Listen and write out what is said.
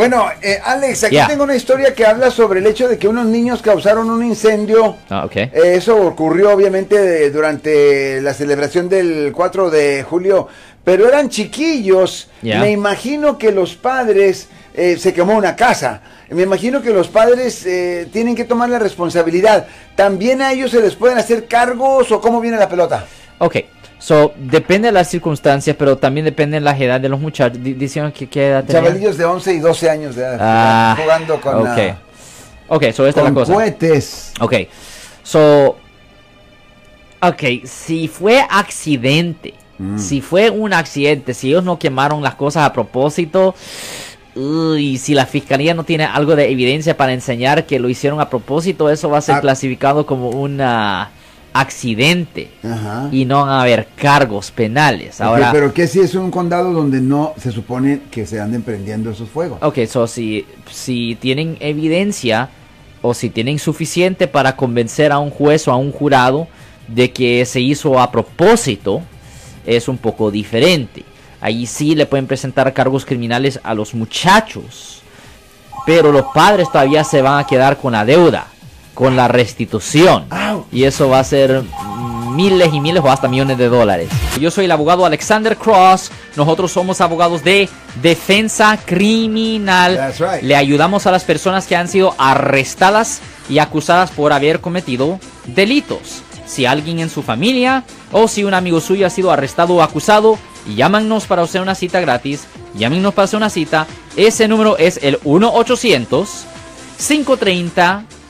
Bueno, eh, Alex, aquí Yeah. tengo una historia que habla sobre el hecho de que unos niños causaron un incendio. Ah, ok. Eh, eso ocurrió obviamente de- durante la celebración del 4 de julio, pero eran chiquillos. Yeah. Me imagino que los padres, eh, se quemó una casa. Me imagino que los padres eh, tienen que tomar la responsabilidad. ¿También a ellos se les pueden hacer cargos o cómo viene la pelota? Ok, so, depende de las circunstancias, pero también depende de la edad de los muchachos. Di- Dicen que qué edad? Chavalillos de 11 y 12 años de edad Ah, jugando con, ok. ah, Ok, so esta es la cosa. cohetes. Ok, so. Ok, si fue accidente, Mm. si fue un accidente, si ellos no quemaron las cosas a propósito, y si la fiscalía no tiene algo de evidencia para enseñar que lo hicieron a propósito, eso va a ser Ah. clasificado como un ah, accidente Ajá. y no van a haber cargos penales. Ahora, pero ¿qué si es un condado donde no se supone que se anden prendiendo esos fuegos? Ok, so si, si tienen evidencia o si tienen suficiente para convencer a un juez o a un jurado de que se hizo a propósito, es un poco diferente. Ahí sí le pueden presentar cargos criminales a los muchachos, pero los padres todavía se van a quedar con la deuda, con la restitución. Y eso va a ser miles y miles o hasta millones de dólares. Yo soy el abogado Alexander Cross. Nosotros somos abogados de defensa criminal. Right. Le ayudamos a las personas que han sido arrestadas y acusadas por haber cometido delitos. Si alguien en su familia o si un amigo suyo ha sido arrestado o acusado, llámanos para hacer una cita gratis. Llámenos para hacer una cita. Ese número es el 1 800 530